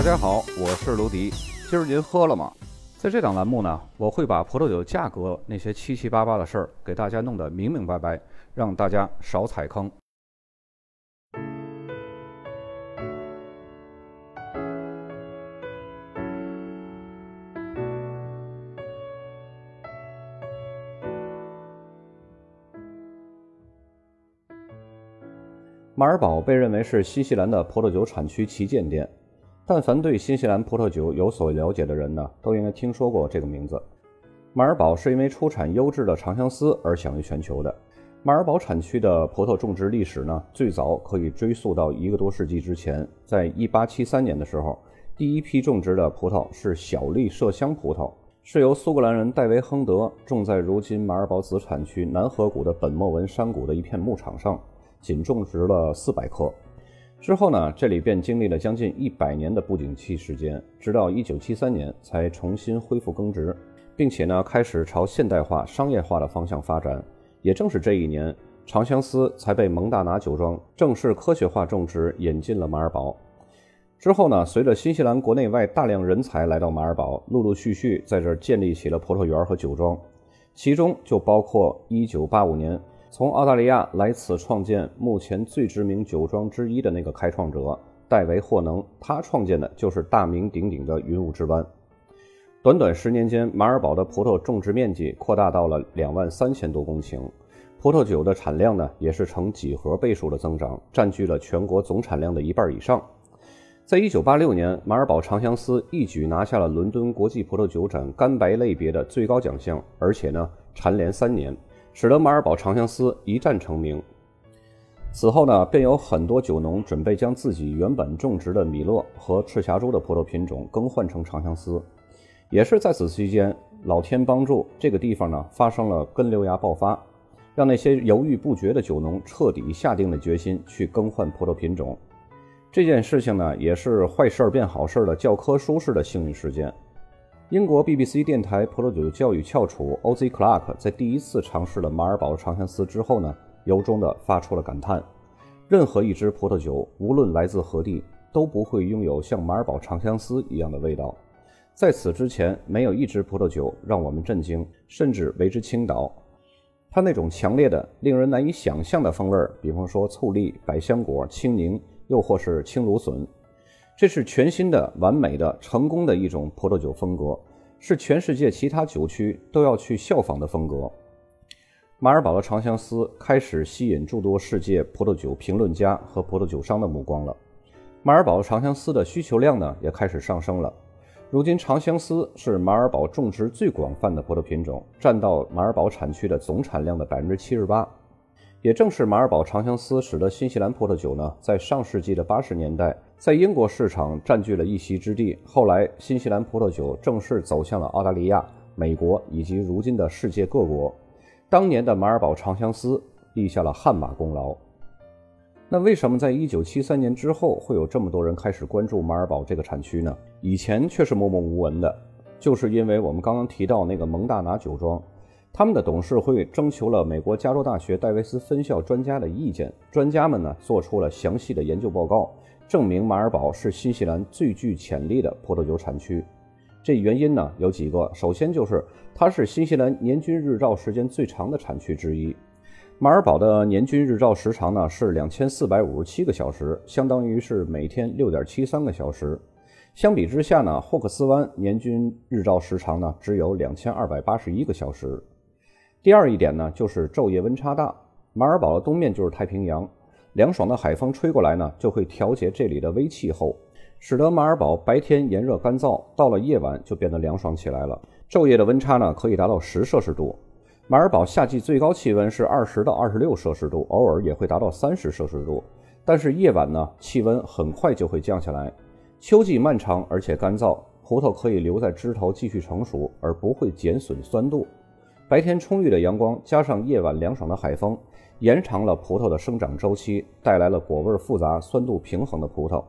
大家好，我是卢迪。今儿您喝了吗？在这档栏目呢，我会把葡萄酒价格那些七七八八的事儿给大家弄得明明白白，让大家少踩坑。马尔堡被认为是新西兰的葡萄酒产区旗舰店。但凡对新西兰葡萄酒有所了解的人呢，都应该听说过这个名字。马尔堡是因为出产优质的长相思而享誉全球的。马尔堡产区的葡萄种植历史呢，最早可以追溯到一个多世纪之前。在1873年的时候，第一批种植的葡萄是小粒麝香葡萄，是由苏格兰人戴维·亨德种在如今马尔堡子产区南河谷的本莫文山谷的一片牧场上，仅种植了400棵。之后呢，这里便经历了将近一百年的不景气时间，直到一九七三年才重新恢复耕植，并且呢开始朝现代化、商业化的方向发展。也正是这一年，长相思才被蒙大拿酒庄正式科学化种植，引进了马尔堡。之后呢，随着新西兰国内外大量人才来到马尔堡，陆陆续续在这儿建立起了葡萄园和酒庄，其中就包括一九八五年。从澳大利亚来此创建目前最知名酒庄之一的那个开创者戴维·霍能，他创建的就是大名鼎鼎的云雾之湾。短短十年间，马尔堡的葡萄种植面积扩大到了两万三千多公顷，葡萄酒的产量呢也是呈几何倍数的增长，占据了全国总产量的一半以上。在一九八六年，马尔堡长相思一举拿下了伦敦国际葡萄酒展干白类别的最高奖项，而且呢蝉联三年。使得马尔堡长相思一战成名。此后呢，便有很多酒农准备将自己原本种植的米勒和赤霞珠的葡萄品种更换成长相思。也是在此期间，老天帮助这个地方呢发生了根瘤芽爆发，让那些犹豫不决的酒农彻底下定了决心去更换葡萄品种。这件事情呢，也是坏事变好事的教科书式的幸运事件。英国 BBC 电台葡萄酒教育翘楚 O.Z. Clark 在第一次尝试了马尔堡长相思之后呢，由衷地发出了感叹：任何一支葡萄酒，无论来自何地，都不会拥有像马尔堡长相思一样的味道。在此之前，没有一支葡萄酒让我们震惊，甚至为之倾倒。它那种强烈的、令人难以想象的风味，比方说醋栗、百香果、青柠，又或是青芦笋。这是全新的、完美的、成功的一种葡萄酒风格，是全世界其他酒区都要去效仿的风格。马尔堡的长相思开始吸引诸多世界葡萄酒评论家和葡萄酒商的目光了。马尔堡长相思的需求量呢也开始上升了。如今，长相思是马尔堡种植最广泛的葡萄品种，占到马尔堡产区的总产量的百分之七十八。也正是马尔堡长相思，使得新西兰葡萄酒呢，在上世纪的八十年代，在英国市场占据了一席之地。后来，新西兰葡萄酒正式走向了澳大利亚、美国以及如今的世界各国。当年的马尔堡长相思立下了汗马功劳。那为什么在一九七三年之后，会有这么多人开始关注马尔堡这个产区呢？以前却是默默无闻的，就是因为我们刚刚提到那个蒙大拿酒庄。他们的董事会征求了美国加州大学戴维斯分校专家的意见，专家们呢做出了详细的研究报告，证明马尔堡是新西兰最具潜力的葡萄酒产区。这原因呢有几个，首先就是它是新西兰年均日照时间最长的产区之一。马尔堡的年均日照时长呢是两千四百五十七个小时，相当于是每天六点七三个小时。相比之下呢，霍克斯湾年均日照时长呢只有两千二百八十一个小时。第二一点呢，就是昼夜温差大。马尔堡的东面就是太平洋，凉爽的海风吹过来呢，就会调节这里的微气候，使得马尔堡白天炎热干燥，到了夜晚就变得凉爽起来了。昼夜的温差呢，可以达到十摄氏度。马尔堡夏季最高气温是二十到二十六摄氏度，偶尔也会达到三十摄氏度。但是夜晚呢，气温很快就会降下来。秋季漫长而且干燥，葡萄可以留在枝头继续成熟，而不会减损酸度。白天充裕的阳光，加上夜晚凉爽的海风，延长了葡萄的生长周期，带来了果味复杂、酸度平衡的葡萄。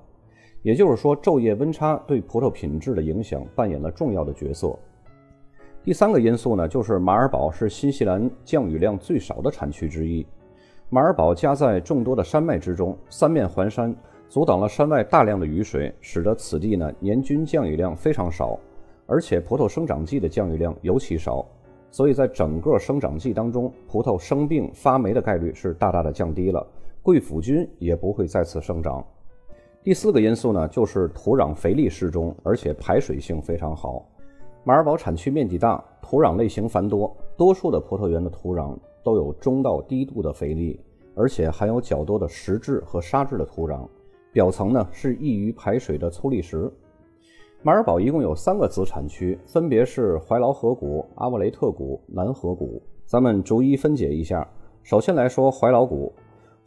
也就是说，昼夜温差对葡萄品质的影响扮演了重要的角色。第三个因素呢，就是马尔堡是新西兰降雨量最少的产区之一。马尔堡夹在众多的山脉之中，三面环山，阻挡了山外大量的雨水，使得此地呢年均降雨量非常少，而且葡萄生长季的降雨量尤其少，所以在整个生长季当中，葡萄生病发霉的概率是大大的降低了，贵腐菌也不会再次生长。第四个因素呢，就是土壤肥力适中，而且排水性非常好。马尔堡产区面积大，土壤类型繁多，多数的葡萄园的土壤都有中到低度的肥力，而且含有较多的石质和沙质的土壤，表层呢是易于排水的粗砾石。马尔堡一共有三个子产区，分别是怀劳河谷、阿沃雷特谷、南河谷。咱们逐一分解一下。首先来说怀劳谷，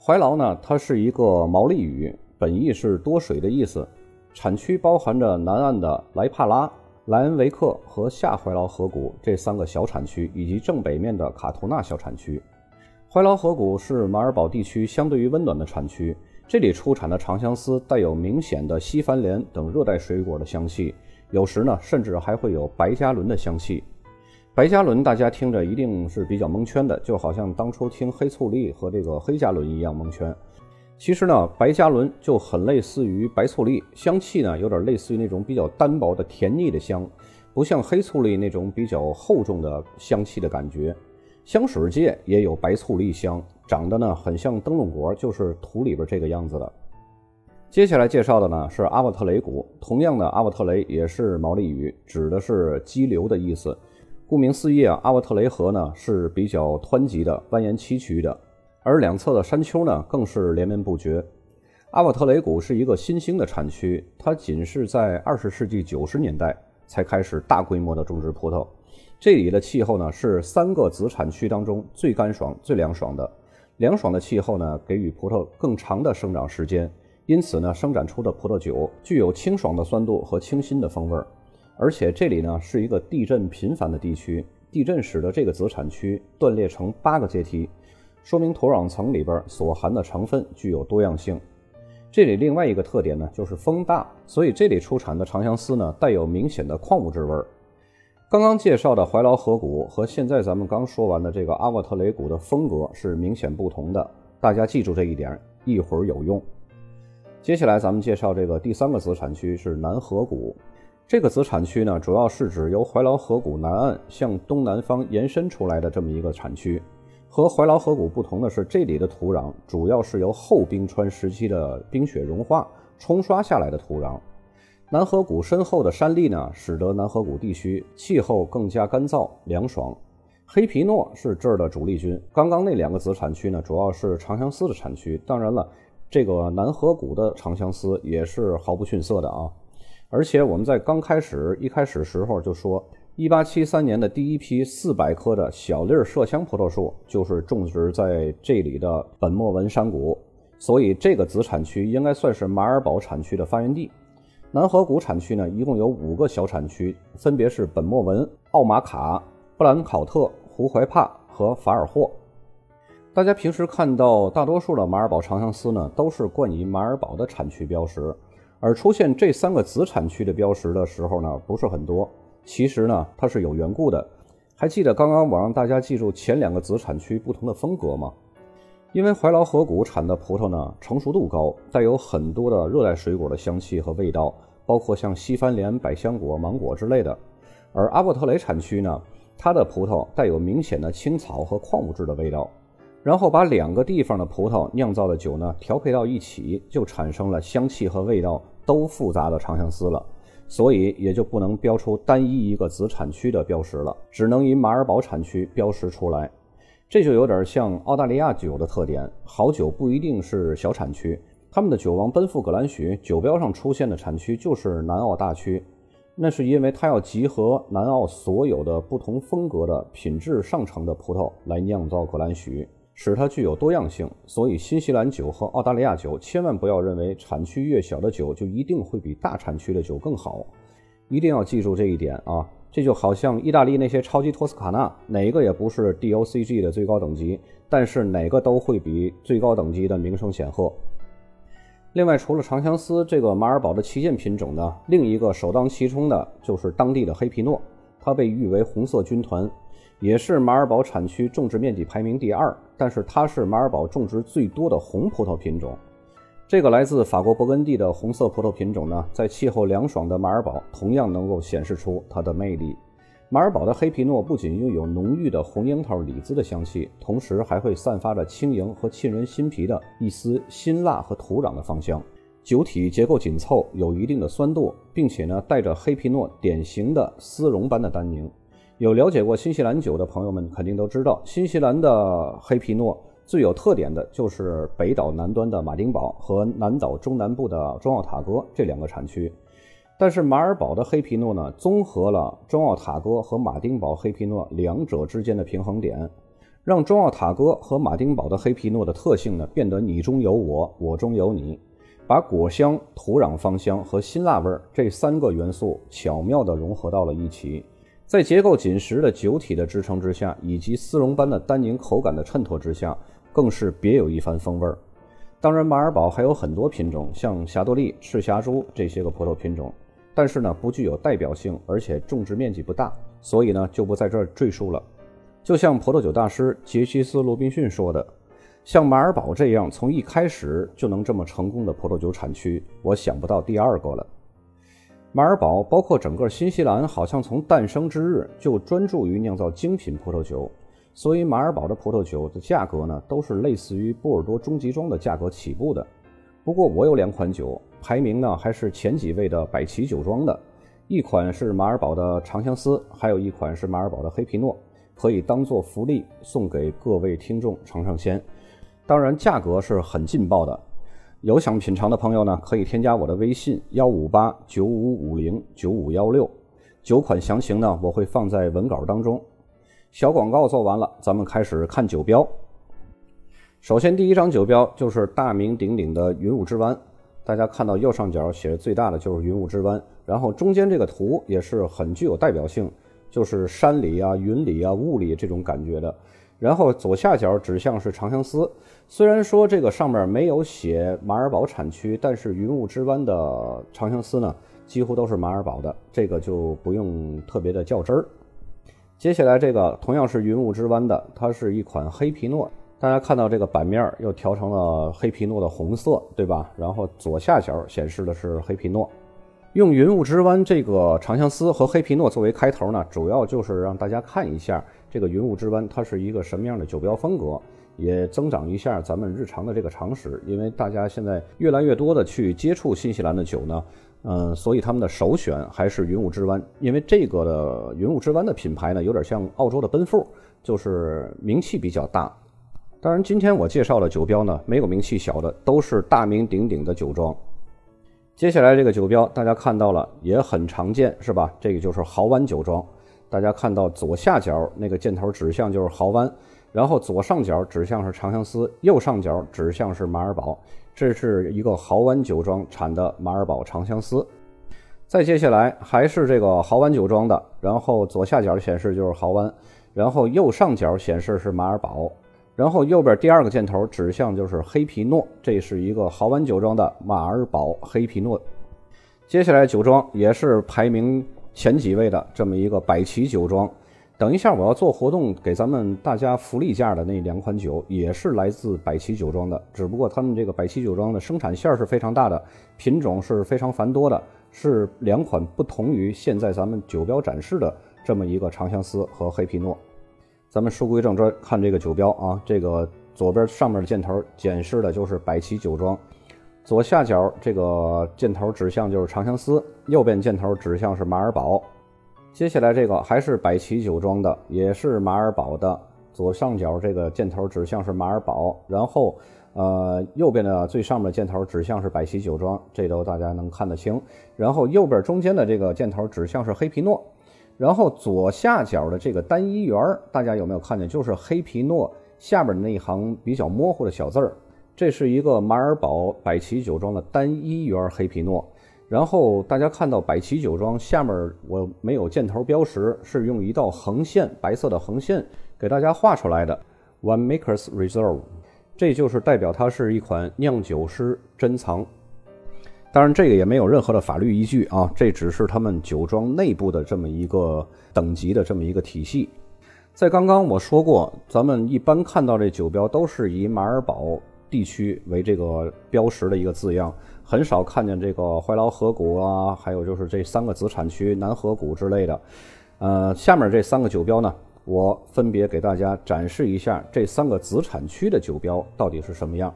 怀劳呢，它是一个毛利语，本意是多水的意思。产区包含着南岸的莱帕拉。莱恩维克和下怀劳河谷这三个小产区，以及正北面的卡图纳小产区。怀劳河谷是马尔堡地区相对于温暖的产区，这里出产的长相思带有明显的西番莲等热带水果的香气，有时呢甚至还会有白加仑的香气。白加仑大家听着一定是比较蒙圈的，就好像当初听黑醋栗和这个黑加仑一样蒙圈。其实呢，白加仑就很类似于白醋栗，香气呢有点类似于那种比较单薄的甜腻的香，不像黑醋栗那种比较厚重的香气的感觉。香水界也有白醋栗香，长得呢很像灯笼果，就是土里边这个样子的。接下来介绍的呢是阿瓦特雷谷，同样的阿瓦特雷也是毛利语，指的是激流的意思。顾名思义啊，阿瓦特雷河呢是比较湍急的、蜿蜒崎岖的。而两侧的山丘呢，更是连绵不绝。阿瓦特雷谷是一个新兴的产区，它仅是在二十世纪九十年代才开始大规模的种植葡萄。这里的气候呢，是三个子产区当中最干爽、最凉爽的。凉爽的气候呢，给予葡萄更长的生长时间，因此呢，生长出的葡萄酒具有清爽的酸度和清新的风味儿。而且这里呢，是一个地震频繁的地区，地震使得这个子产区断裂成八个阶梯。说明土壤层里边所含的成分具有多样性。这里另外一个特点呢，就是风大，所以这里出产的长相思呢，带有明显的矿物质味儿。刚刚介绍的怀劳河谷和现在咱们刚说完的这个阿沃特雷谷的风格是明显不同的，大家记住这一点，一会儿有用。接下来咱们介绍这个第三个子产区是南河谷，这个子产区呢，主要是指由怀劳河谷南岸向东南方延伸出来的这么一个产区。和怀劳河谷不同的是，这里的土壤主要是由后冰川时期的冰雪融化冲刷下来的土壤。南河谷深厚的山地呢，使得南河谷地区气候更加干燥凉爽。黑皮诺是这儿的主力军。刚刚那两个子产区呢，主要是长相思的产区。当然了，这个南河谷的长相思也是毫不逊色的啊。而且我们在刚开始一开始时候就说。一八七三年的第一批四百棵的小粒麝香葡萄树就是种植在这里的本莫文山谷，所以这个子产区应该算是马尔堡产区的发源地。南河谷产区呢，一共有五个小产区，分别是本莫文、奥马卡、布兰考特、胡怀帕和法尔霍。大家平时看到大多数的马尔堡长相思呢，都是冠以马尔堡的产区标识，而出现这三个子产区的标识的时候呢，不是很多。其实呢，它是有缘故的。还记得刚刚我让大家记住前两个子产区不同的风格吗？因为怀劳河谷产的葡萄呢，成熟度高，带有很多的热带水果的香气和味道，包括像西番莲、百香果、芒果之类的。而阿伯特雷产区呢，它的葡萄带有明显的青草和矿物质的味道。然后把两个地方的葡萄酿造的酒呢，调配到一起，就产生了香气和味道都复杂的长相思了。所以也就不能标出单一一个子产区的标识了，只能以马尔堡产区标识出来。这就有点像澳大利亚酒的特点，好酒不一定是小产区，他们的酒王奔赴格兰许酒标上出现的产区就是南澳大区，那是因为它要集合南澳所有的不同风格的品质上乘的葡萄来酿造格兰许。使它具有多样性，所以新西兰酒和澳大利亚酒千万不要认为产区越小的酒就一定会比大产区的酒更好，一定要记住这一点啊！这就好像意大利那些超级托斯卡纳，哪个也不是 DOCG 的最高等级，但是哪个都会比最高等级的名声显赫。另外，除了长相思这个马尔堡的旗舰品种呢，另一个首当其冲的就是当地的黑皮诺，它被誉为红色军团。也是马尔堡产区种植面积排名第二，但是它是马尔堡种植最多的红葡萄品种。这个来自法国勃艮第的红色葡萄品种呢，在气候凉爽的马尔堡同样能够显示出它的魅力。马尔堡的黑皮诺不仅拥有浓郁的红樱桃李子的香气，同时还会散发着轻盈和沁人心脾的一丝辛辣和土壤的芳香。酒体结构紧凑，有一定的酸度，并且呢带着黑皮诺典型的丝绒般的单宁。有了解过新西兰酒的朋友们肯定都知道，新西兰的黑皮诺最有特点的就是北岛南端的马丁堡和南岛中南部的中奥塔哥这两个产区。但是马尔堡的黑皮诺呢，综合了中奥塔哥和马丁堡黑皮诺两者之间的平衡点，让中奥塔哥和马丁堡的黑皮诺的特性呢变得你中有我，我中有你。把果香、土壤芳香和辛辣味儿这三个元素巧妙地融合到了一起，在结构紧实的酒体的支撑之下，以及丝绒般的单宁口感的衬托之下，更是别有一番风味儿。当然，马尔堡还有很多品种，像霞多丽、赤霞珠这些个葡萄品种，但是呢，不具有代表性，而且种植面积不大，所以呢，就不在这儿赘述了。就像葡萄酒大师杰西斯·罗宾逊说的。像马尔堡这样从一开始就能这么成功的葡萄酒产区，我想不到第二个了。马尔堡包括整个新西兰，好像从诞生之日就专注于酿造精品葡萄酒，所以马尔堡的葡萄酒的价格呢，都是类似于波尔多中级庄的价格起步的。不过我有两款酒，排名呢还是前几位的百奇酒庄的，一款是马尔堡的长相思，还有一款是马尔堡的黑皮诺，可以当做福利送给各位听众尝尝鲜。当然，价格是很劲爆的。有想品尝的朋友呢，可以添加我的微信幺五八九五五零九五幺六，酒款详情呢我会放在文稿当中。小广告做完了，咱们开始看酒标。首先，第一张酒标就是大名鼎鼎的云雾之湾。大家看到右上角写的最大的就是云雾之湾，然后中间这个图也是很具有代表性，就是山里啊、云里啊、雾里这种感觉的。然后左下角指向是长相思，虽然说这个上面没有写马尔堡产区，但是云雾之湾的长相思呢，几乎都是马尔堡的，这个就不用特别的较真儿。接下来这个同样是云雾之湾的，它是一款黑皮诺，大家看到这个版面又调成了黑皮诺的红色，对吧？然后左下角显示的是黑皮诺。用云雾之湾这个长相思和黑皮诺作为开头呢，主要就是让大家看一下这个云雾之湾它是一个什么样的酒标风格，也增长一下咱们日常的这个常识。因为大家现在越来越多的去接触新西兰的酒呢，嗯，所以他们的首选还是云雾之湾。因为这个的云雾之湾的品牌呢，有点像澳洲的奔富，就是名气比较大。当然，今天我介绍的酒标呢，没有名气小的，都是大名鼎鼎的酒庄。接下来这个酒标大家看到了也很常见是吧？这个就是豪湾酒庄。大家看到左下角那个箭头指向就是豪湾，然后左上角指向是长相思，右上角指向是马尔堡。这是一个豪湾酒庄产的马尔堡长相思。再接下来还是这个豪湾酒庄的，然后左下角显示就是豪湾，然后右上角显示是马尔堡。然后右边第二个箭头指向就是黑皮诺，这是一个豪湾酒庄的马尔堡黑皮诺。接下来酒庄也是排名前几位的这么一个百奇酒庄。等一下我要做活动给咱们大家福利价的那两款酒也是来自百奇酒庄的，只不过他们这个百奇酒庄的生产线是非常大的，品种是非常繁多的，是两款不同于现在咱们酒标展示的这么一个长相思和黑皮诺。咱们书归正传，看这个酒标啊，这个左边上面的箭头显示的就是百奇酒庄，左下角这个箭头指向就是长相思，右边箭头指向是马尔堡。接下来这个还是百奇酒庄的，也是马尔堡的，左上角这个箭头指向是马尔堡，然后呃右边的最上面的箭头指向是百奇酒庄，这都大家能看得清。然后右边中间的这个箭头指向是黑皮诺。然后左下角的这个单一圆儿，大家有没有看见？就是黑皮诺下边的那一行比较模糊的小字儿，这是一个马尔堡百奇酒庄的单一圆黑皮诺。然后大家看到百奇酒庄下面我没有箭头标识，是用一道横线，白色的横线给大家画出来的，One Makers Reserve，这就是代表它是一款酿酒师珍藏。当然，这个也没有任何的法律依据啊，这只是他们酒庄内部的这么一个等级的这么一个体系。在刚刚我说过，咱们一般看到这酒标都是以马尔堡地区为这个标识的一个字样，很少看见这个怀劳河谷啊，还有就是这三个子产区南河谷之类的。呃，下面这三个酒标呢，我分别给大家展示一下这三个子产区的酒标到底是什么样。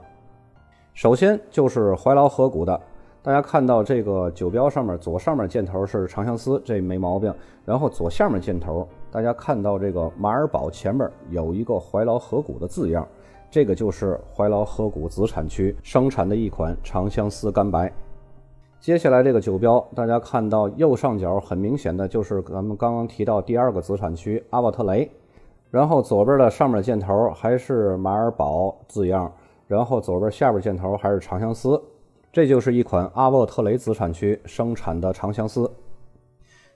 首先就是怀劳河谷的。大家看到这个酒标上面左上面箭头是长相思，这没毛病。然后左下面箭头，大家看到这个马尔堡前面有一个怀劳河谷的字样，这个就是怀劳河谷子产区生产的一款长相思干白。接下来这个酒标，大家看到右上角很明显的就是咱们刚刚提到第二个子产区阿瓦特雷，然后左边的上面箭头还是马尔堡字样，然后左边下边箭头还是长相思。这就是一款阿沃特雷子产区生产的长相思。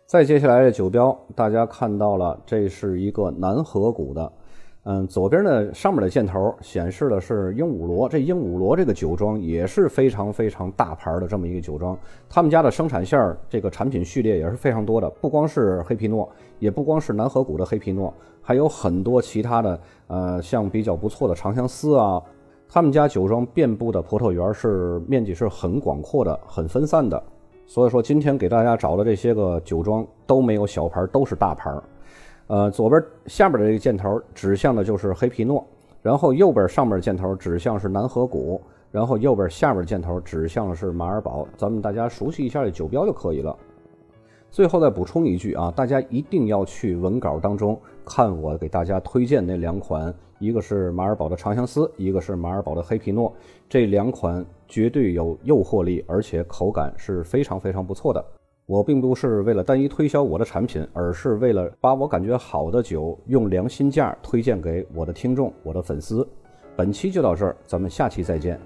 再接下来的酒标，大家看到了，这是一个南河谷的。嗯，左边的上面的箭头显示的是鹦鹉螺，这鹦鹉螺这个酒庄也是非常非常大牌的这么一个酒庄。他们家的生产线儿这个产品序列也是非常多的，不光是黑皮诺，也不光是南河谷的黑皮诺，还有很多其他的，呃，像比较不错的长相思啊。他们家酒庄遍布的葡萄园是面积是很广阔的，很分散的，所以说今天给大家找的这些个酒庄都没有小牌，都是大牌。呃，左边下边的这个箭头指向的就是黑皮诺，然后右边上面箭头指向是南河谷，然后右边下边箭头指向的是马尔堡。咱们大家熟悉一下这酒标就可以了。最后再补充一句啊，大家一定要去文稿当中看我给大家推荐那两款，一个是马尔堡的长相思，一个是马尔堡的黑皮诺，这两款绝对有诱惑力，而且口感是非常非常不错的。我并不是为了单一推销我的产品，而是为了把我感觉好的酒用良心价推荐给我的听众、我的粉丝。本期就到这儿，咱们下期再见。